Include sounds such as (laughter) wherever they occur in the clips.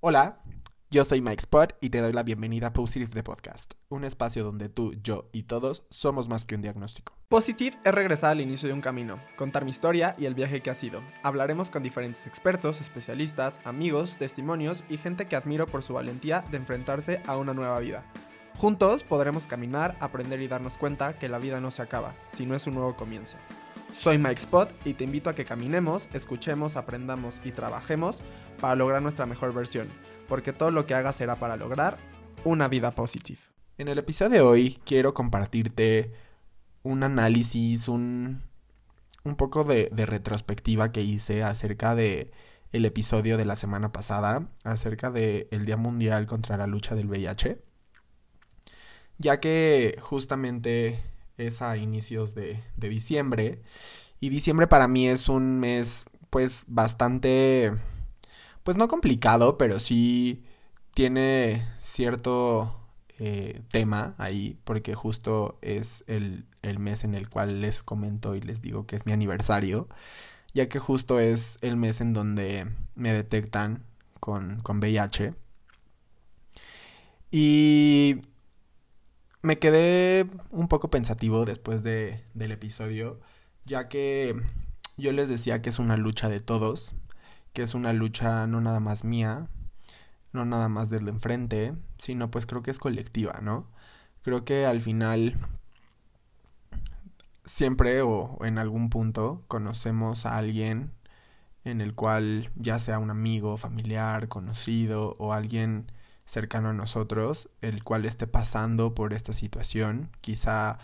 Hola, yo soy Mike Spot y te doy la bienvenida a Positive The Podcast, un espacio donde tú, yo y todos somos más que un diagnóstico. Positive es regresar al inicio de un camino, contar mi historia y el viaje que ha sido. Hablaremos con diferentes expertos, especialistas, amigos, testimonios y gente que admiro por su valentía de enfrentarse a una nueva vida. Juntos podremos caminar, aprender y darnos cuenta que la vida no se acaba, sino es un nuevo comienzo. Soy Mike Spot y te invito a que caminemos, escuchemos, aprendamos y trabajemos para lograr nuestra mejor versión, porque todo lo que hagas será para lograr una vida positiva. En el episodio de hoy quiero compartirte un análisis, un, un poco de, de retrospectiva que hice acerca de el episodio de la semana pasada, acerca del el Día Mundial contra la lucha del VIH, ya que justamente es a inicios de, de diciembre y diciembre para mí es un mes pues bastante pues no complicado, pero sí tiene cierto eh, tema ahí, porque justo es el, el, mes en el cual les comento y les digo que es mi aniversario, ya que justo es el mes en donde me detectan con, con VIH. Y me quedé un poco pensativo después de, del episodio, ya que yo les decía que es una lucha de todos, que es una lucha no nada más mía, no nada más del de enfrente, sino pues creo que es colectiva, ¿no? Creo que al final siempre o en algún punto conocemos a alguien en el cual ya sea un amigo, familiar, conocido o alguien cercano a nosotros, el cual esté pasando por esta situación, quizá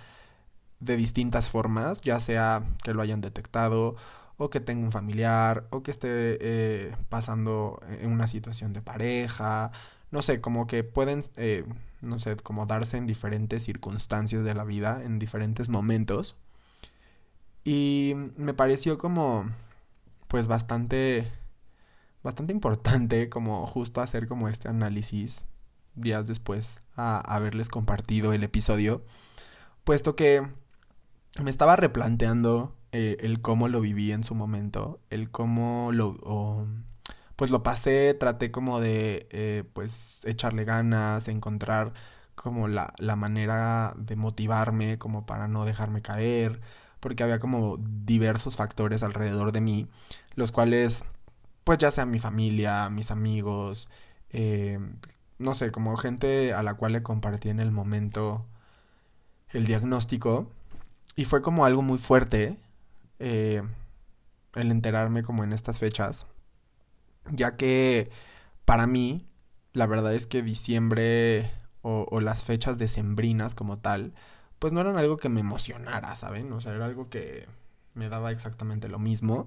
de distintas formas, ya sea que lo hayan detectado o que tenga un familiar, o que esté eh, pasando en una situación de pareja, no sé, como que pueden, eh, no sé, como darse en diferentes circunstancias de la vida, en diferentes momentos. Y me pareció como, pues bastante, bastante importante como justo hacer como este análisis días después a haberles compartido el episodio, puesto que me estaba replanteando eh, el cómo lo viví en su momento, el cómo lo... pues lo pasé, traté como de eh, pues echarle ganas, encontrar como la, la manera de motivarme como para no dejarme caer, porque había como diversos factores alrededor de mí, los cuales pues ya sea mi familia, mis amigos, eh, no sé, como gente a la cual le compartí en el momento el diagnóstico, y fue como algo muy fuerte, eh, el enterarme como en estas fechas, ya que para mí, la verdad es que diciembre o, las fechas decembrinas como tal, pues no eran algo que me emocionara, ¿saben? O sea, era algo que me daba exactamente lo mismo.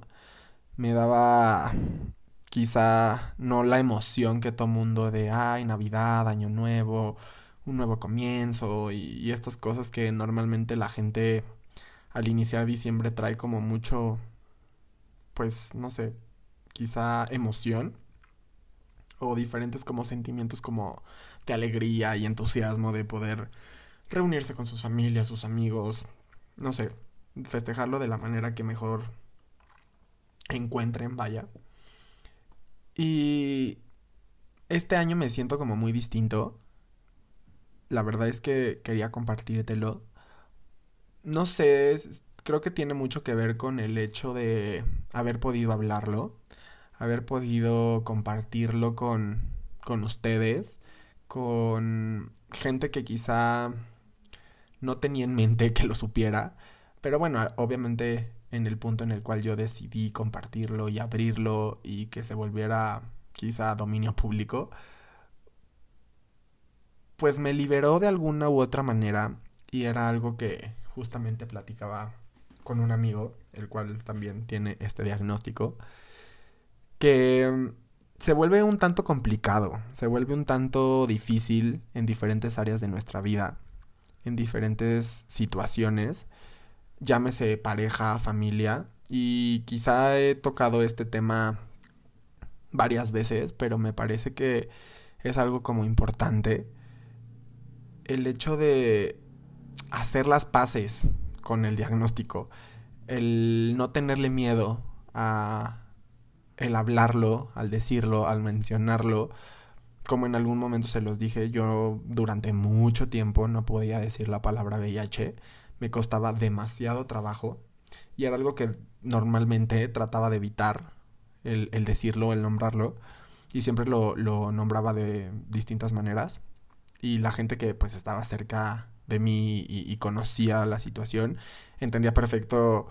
Me daba quizá no la emoción que todo mundo de, ay, Navidad, Año Nuevo, un nuevo comienzo y estas cosas que normalmente la gente al iniciar diciembre trae como mucho, pues, no sé, quizá emoción o diferentes como sentimientos como de alegría y entusiasmo de poder reunirse con sus familias, sus amigos, no sé, festejarlo de la manera que mejor encuentren, vaya. Y este año me siento como muy distinto. La verdad es que quería compartírtelo no sé, creo que tiene mucho que ver con el hecho de haber podido hablarlo, haber podido compartirlo con, con ustedes, con gente que quizá no tenía en mente que lo supiera, pero bueno, obviamente en el punto en el cual yo decidí compartirlo y abrirlo y que se volviera quizá dominio público, pues me liberó de alguna u otra manera y era algo que justamente platicaba con un amigo, el cual también tiene este diagnóstico, que mm, se vuelve un tanto complicado, se vuelve un tanto difícil en diferentes áreas de nuestra vida, en diferentes situaciones, llámese pareja, familia, y quizá he tocado este tema varias veces, pero me parece que es algo como importante el hecho de hacer las paces con el diagnóstico, el no tenerle miedo a, el hablarlo, al decirlo, al mencionarlo, como en algún momento se los dije, yo durante mucho tiempo no podía decir la palabra VIH, me costaba demasiado trabajo y era algo que normalmente trataba de evitar, el, decirlo, el nombrarlo, y siempre lo, nombraba de distintas maneras. Y la gente que pues estaba cerca de mí y, conocía la situación, entendía perfecto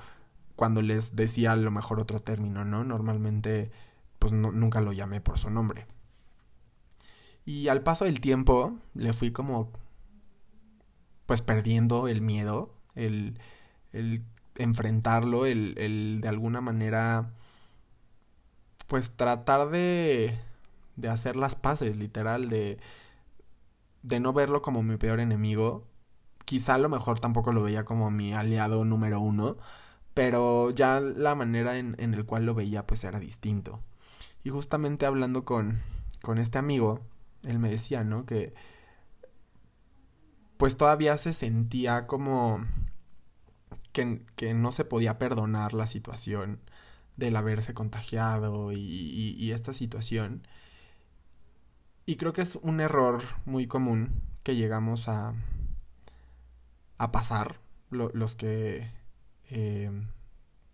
cuando les decía a lo mejor otro término, ¿no? Normalmente pues nunca lo llamé por su nombre. Y al paso del tiempo le fui como pues perdiendo el miedo, el, el enfrentarlo, el, el de alguna manera pues tratar de, de hacer las paces, literal, de, de no verlo como mi peor enemigo. Quizá a lo mejor tampoco lo veía como mi aliado número uno, pero ya la manera en, en el cual lo veía pues era distinto. Y justamente hablando con, con este amigo, él me decía, ¿no? Que pues todavía se sentía como que, que no se podía perdonar la situación del haberse contagiado y, y, esta situación. Y creo que es un error muy común que llegamos a, a pasar los que eh,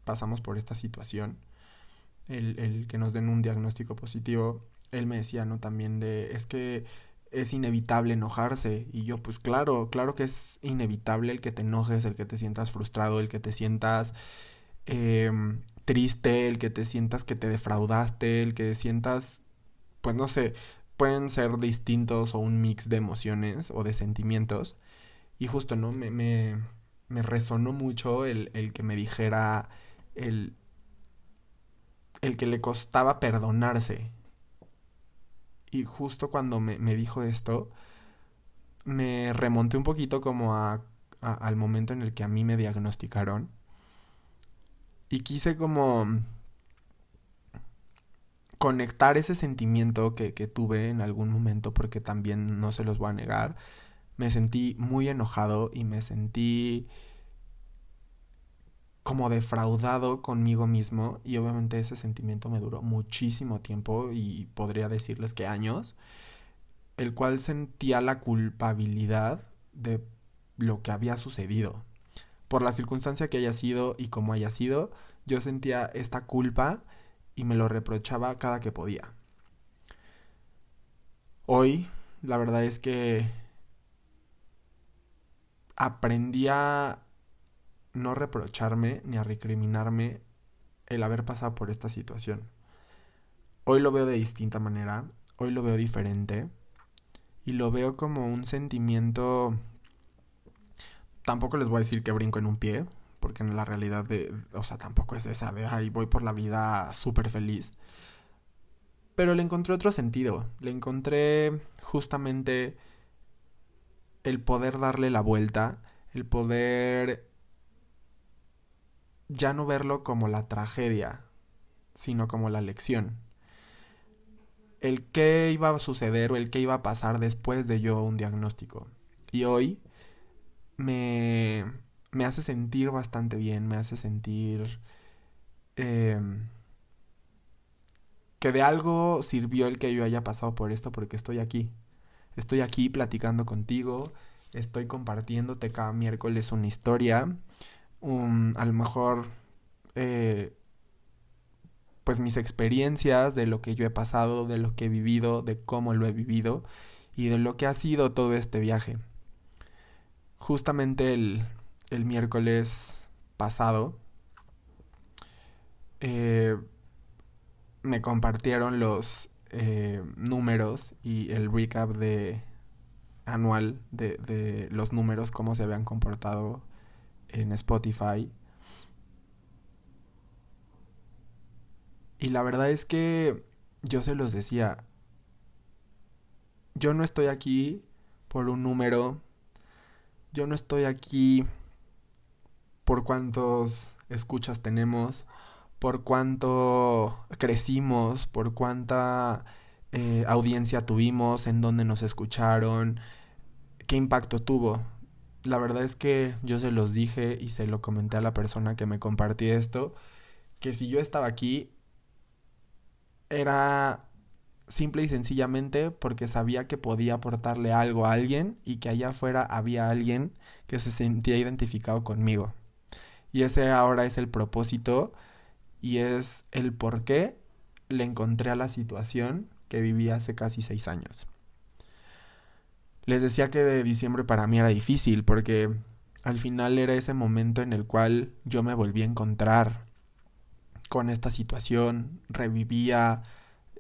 pasamos por esta situación. El, el, que nos den un diagnóstico positivo. Él me decía, ¿no? También de, es que es inevitable enojarse. Y yo, pues claro, claro que es inevitable el que te enojes, el que te sientas frustrado, el que te sientas eh, triste, el que te sientas que te defraudaste, el que sientas, pues no sé, pueden ser distintos o un mix de emociones o de sentimientos. Y justo, ¿no? Me, me, me resonó mucho el, el, que me dijera el, el que le costaba perdonarse. Y justo cuando me, me dijo esto, me remonté un poquito como a, al momento en el que a mí me diagnosticaron y quise como conectar ese sentimiento que, que, tuve en algún momento, porque también no se los voy a negar. Me sentí muy enojado y me sentí como defraudado conmigo mismo y obviamente ese sentimiento me duró muchísimo tiempo y podría decirles que años, el cual sentía la culpabilidad de lo que había sucedido por la circunstancia que haya sido y como haya sido, yo sentía esta culpa y me lo reprochaba cada que podía. Hoy, la verdad es que aprendí a no reprocharme ni a recriminarme el haber pasado por esta situación. Hoy lo veo de distinta manera, hoy lo veo diferente y lo veo como un sentimiento tampoco les voy a decir que brinco en un pie, porque en la realidad de, o sea, tampoco es esa de, ay, voy por la vida súper feliz. Pero le encontré otro sentido, le encontré justamente el poder darle la vuelta, el poder ya no verlo como la tragedia, sino como la lección. El qué iba a suceder o el qué iba a pasar después de yo un diagnóstico. Y hoy me, me hace sentir bastante bien, me hace sentir em, que de algo sirvió el que yo haya pasado por esto porque estoy aquí. Estoy aquí platicando contigo, estoy compartiéndote cada miércoles una historia, a lo mejor eh, pues mis experiencias de lo que yo he pasado, de lo que he vivido, de cómo lo he vivido y de lo que ha sido todo este viaje. Justamente el, el miércoles pasado eh, me compartieron los eh, números y el recap de anual de, de los números, cómo se habían comportado en Spotify. Y la verdad es que yo se los decía, yo no estoy aquí por un número yo no estoy aquí por cuántos escuchas tenemos, por cuánto crecimos, por cuánta eh, audiencia tuvimos, en dónde nos escucharon, qué impacto tuvo. La verdad es que yo se los dije y se lo comenté a la persona que me compartió esto, que si yo estaba aquí era simple y sencillamente porque sabía que podía aportarle algo a alguien y que allá afuera había alguien que se sentía identificado conmigo. Y ese ahora es el propósito y es el por qué le encontré a la situación que viví hace casi seis años. Les decía que de diciembre para mí era difícil porque al final era ese momento en el cual yo me volví a encontrar con esta situación, revivía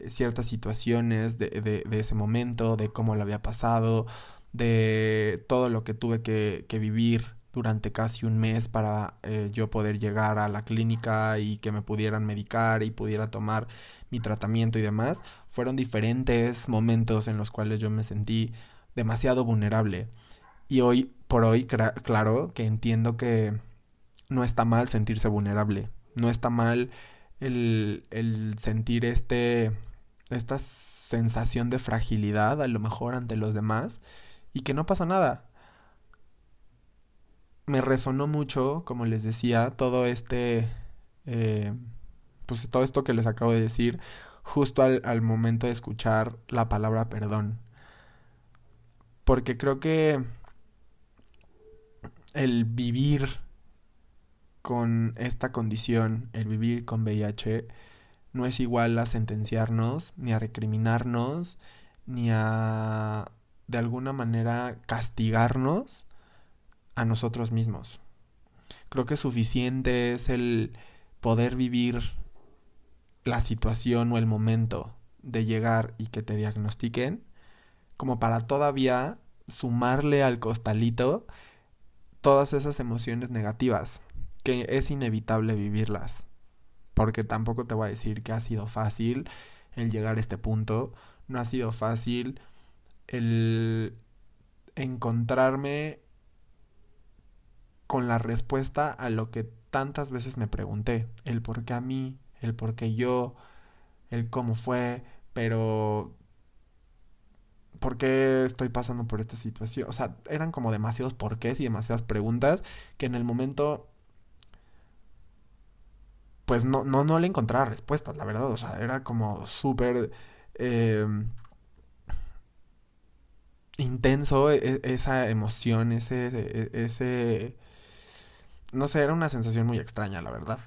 ciertas situaciones de, ese momento, de cómo lo había pasado, de todo lo que tuve que vivir durante casi un mes para eh, yo poder llegar a la clínica y que me pudieran medicar y pudiera tomar mi tratamiento y demás. Fueron diferentes momentos en los cuales yo me sentí demasiado vulnerable. Y hoy por hoy, claro, que entiendo que no está mal sentirse vulnerable. No está mal el, el sentir este, esta sensación de fragilidad a lo mejor ante los demás y que no pasa nada. Me resonó mucho, como les decía, todo este, eh, pues todo esto que les acabo de decir, justo al, al momento de escuchar la palabra perdón. Porque creo que el vivir con esta condición, el vivir con VIH, no es igual a sentenciarnos, ni a recriminarnos, ni a de alguna manera castigarnos a nosotros mismos. Creo que suficiente es el poder vivir la situación o el momento de llegar y que te diagnostiquen como para todavía sumarle al costalito todas esas emociones negativas que es inevitable vivirlas porque tampoco te voy a decir que ha sido fácil el llegar a este punto, no ha sido fácil el encontrarme con la respuesta a lo que tantas veces me pregunté, el por qué a mí, el por qué yo, el cómo fue, pero ¿por qué estoy pasando por esta situación? O sea, eran como demasiados porqués y demasiadas preguntas que en el momento pues no, no, no le encontraba respuestas, la verdad. O sea, era como súper em, intenso e, esa emoción, ese, e, ese... No sé, era una sensación muy extraña, la verdad.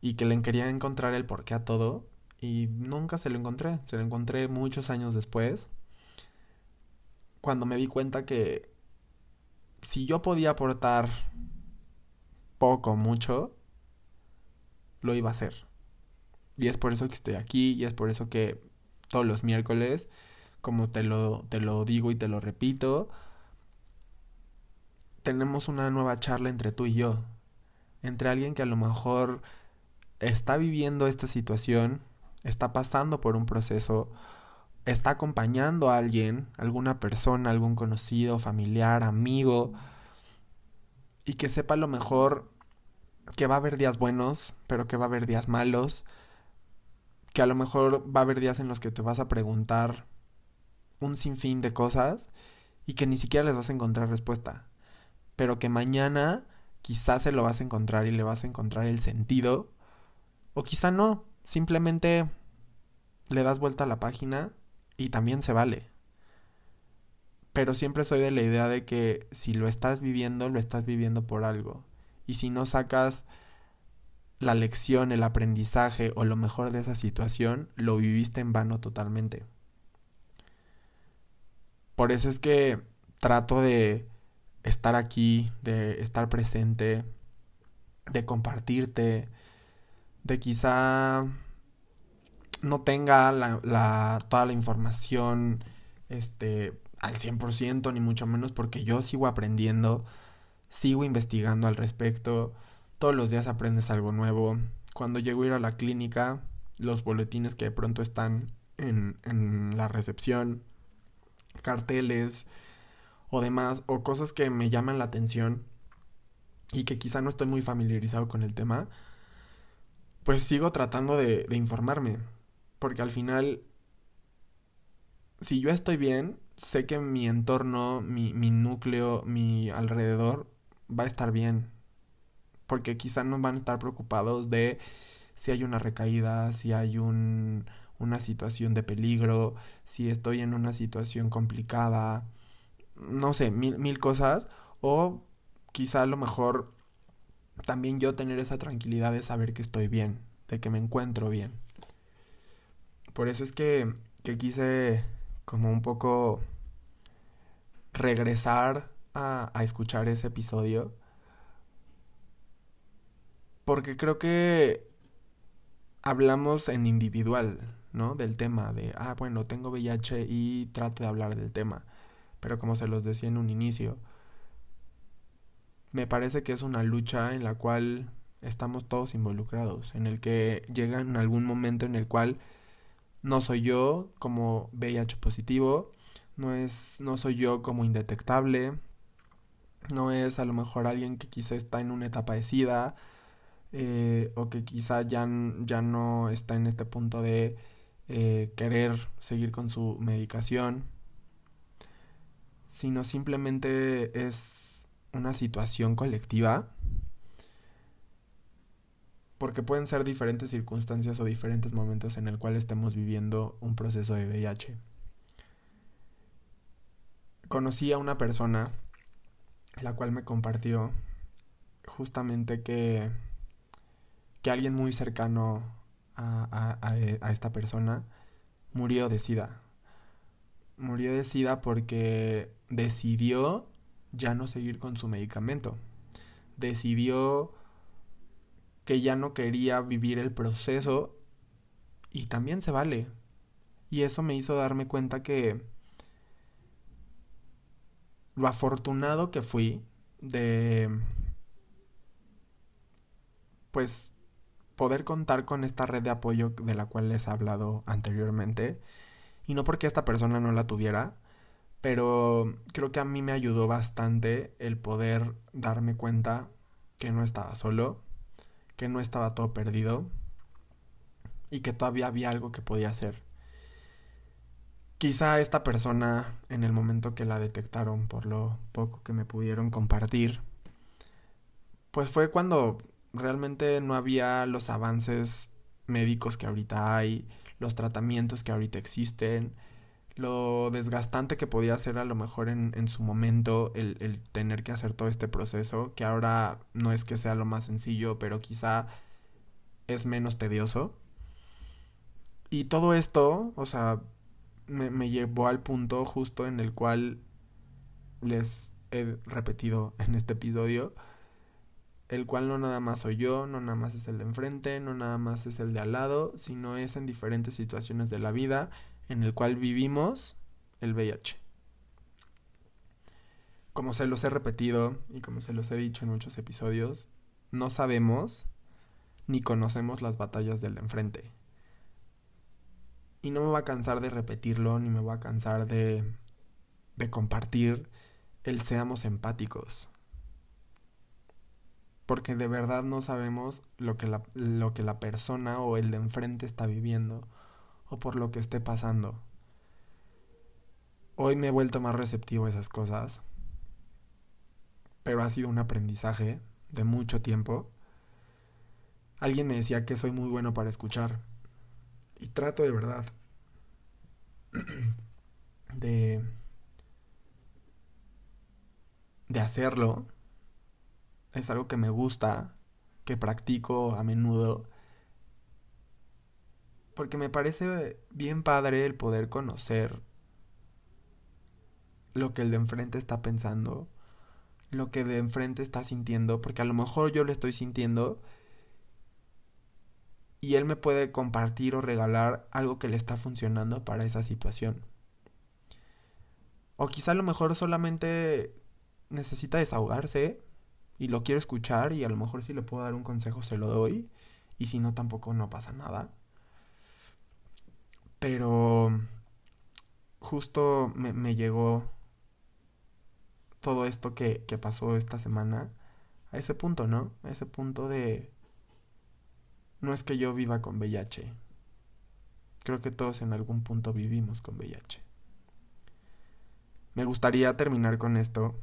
Y que le quería encontrar el porqué a todo. Y nunca se lo encontré. Se lo encontré muchos años después. Cuando me di cuenta que si yo podía aportar poco, mucho, lo iba a hacer. Y es por eso que estoy aquí y es por eso que todos los miércoles, como te lo, te lo digo y te lo repito, tenemos una nueva charla entre tú y yo. Entre alguien que a lo mejor está viviendo esta situación, está pasando por un proceso, está acompañando a alguien, alguna persona, algún conocido, familiar, amigo, y que sepa a lo mejor que va a haber días buenos, pero que va a haber días malos, que a lo mejor va a haber días en los que te vas a preguntar un sinfín de cosas y que ni siquiera les vas a encontrar respuesta, pero que mañana quizás se lo vas a encontrar y le vas a encontrar el sentido, o quizá no, simplemente le das vuelta a la página y también se vale. Pero siempre soy de la idea de que si lo estás viviendo, lo estás viviendo por algo y si no sacas la lección, el aprendizaje o lo mejor de esa situación, lo viviste en vano totalmente. Por eso es que trato de estar aquí, de estar presente, de compartirte, de quizá no tenga la, toda la información este, al 100%, ni mucho menos porque yo sigo aprendiendo sigo investigando al respecto, todos los días aprendes algo nuevo. Cuando llego a ir a la clínica, los boletines que de pronto están en, en la recepción, carteles o demás, o cosas que me llaman la atención y que quizá no estoy muy familiarizado con el tema, pues sigo tratando de, informarme. Porque al final, si yo estoy bien, sé que mi entorno, mi, mi núcleo, mi alrededor va a estar bien. Porque quizá no van a estar preocupados de si hay una recaída, si hay un, una situación de peligro, si estoy en una situación complicada, no sé, mil, mil cosas, o quizá a lo mejor también yo tener esa tranquilidad de saber que estoy bien, de que me encuentro bien. Por eso es que, que quise como un poco regresar a, a escuchar ese episodio. Porque creo que hablamos en individual, ¿no? Del tema de, ah, bueno, tengo VIH y trato de hablar del tema. Pero como se los decía en un inicio, me parece que es una lucha en la cual estamos todos involucrados, en el que llega en algún momento en el cual no soy yo como VIH positivo, no es no soy yo como indetectable, no es a lo mejor alguien que quizá está en una etapa de SIDA eh, o que quizá ya, ya no está en este punto de eh, querer seguir con su medicación, sino simplemente es una situación colectiva, porque pueden ser diferentes circunstancias o diferentes momentos en el cual estemos viviendo un proceso de VIH. Conocí a una persona, la cual me compartió justamente que, que alguien muy cercano a, a, a esta persona murió de SIDA. Murió de SIDA porque decidió ya no seguir con su medicamento. Decidió que ya no quería vivir el proceso y también se vale. Y eso me hizo darme cuenta que lo afortunado que fui de pues poder contar con esta red de apoyo de la cual les he hablado anteriormente y no porque esta persona no la tuviera, pero creo que a mí me ayudó bastante el poder darme cuenta que no estaba solo, que no estaba todo perdido y que todavía había algo que podía hacer. Quizá esta persona, en el momento que la detectaron por lo poco que me pudieron compartir, pues fue cuando realmente no había los avances médicos que ahorita hay, los tratamientos que ahorita existen, lo desgastante que podía ser a lo mejor en, en su momento el, el, tener que hacer todo este proceso, que ahora no es que sea lo más sencillo, pero quizá es menos tedioso. Y todo esto, o sea, me, me llevó al punto justo en el cual les he repetido en este episodio, el cual no nada más soy yo, no nada más es el de enfrente, no nada más es el de al lado, sino es en diferentes situaciones de la vida en el cual vivimos el VIH. Como se los he repetido y como se los he dicho en muchos episodios, no sabemos ni conocemos las batallas del de enfrente. Y no me va a cansar de repetirlo, ni me va a cansar de, compartir el seamos empáticos. Porque de verdad no sabemos lo que la persona o el de enfrente está viviendo o por lo que esté pasando. Hoy me he vuelto más receptivo a esas cosas, pero ha sido un aprendizaje de mucho tiempo. Alguien me decía que soy muy bueno para escuchar y trato de verdad (clears throat) de de hacerlo. Es algo que me gusta, que practico a menudo porque me parece bien padre el poder conocer lo que el de enfrente está pensando, lo que de enfrente está sintiendo, porque a lo mejor yo lo estoy sintiendo y él me puede compartir o regalar algo que le está funcionando para esa situación. O quizá a lo mejor solamente necesita desahogarse y lo quiero escuchar y a lo mejor si le puedo dar un consejo se lo doy y si no tampoco no pasa nada. Pero justo me, llegó todo esto que, que pasó esta semana a ese punto, ¿no? A ese punto de... No es que yo viva con VIH. Creo que todos en algún punto vivimos con VIH. Me gustaría terminar con esto.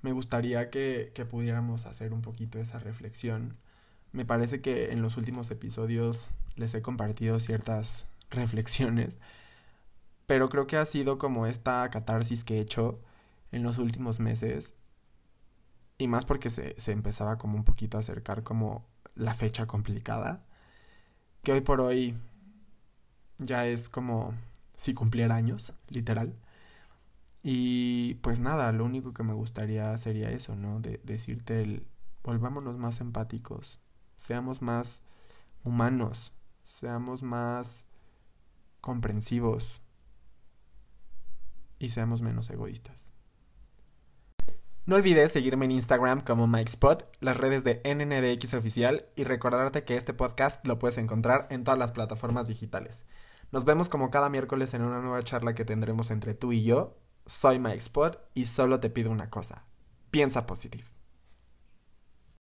Me gustaría que, que pudiéramos hacer un poquito esa reflexión. Me parece que en los últimos episodios les he compartido ciertas (laughs) reflexiones, pero creo que ha sido como esta catarsis que he hecho en los últimos meses, y más porque se, se empezaba como un poquito a acercar como la fecha complicada, que hoy por hoy ya es como si cumpliera años, literal. Y pues nada, lo único que me gustaría sería eso, ¿no? De decirte el volvámonos más empáticos, seamos más humanos, seamos más comprensivos y seamos menos egoístas. No olvides seguirme en Instagram como MikeSpot, las redes de NNDX Oficial y recordarte que este podcast lo puedes encontrar en todas las plataformas digitales. Nos vemos como cada miércoles en una nueva charla que tendremos entre tú y yo. Soy MikeSpot y solo te pido una cosa. Piensa positivo.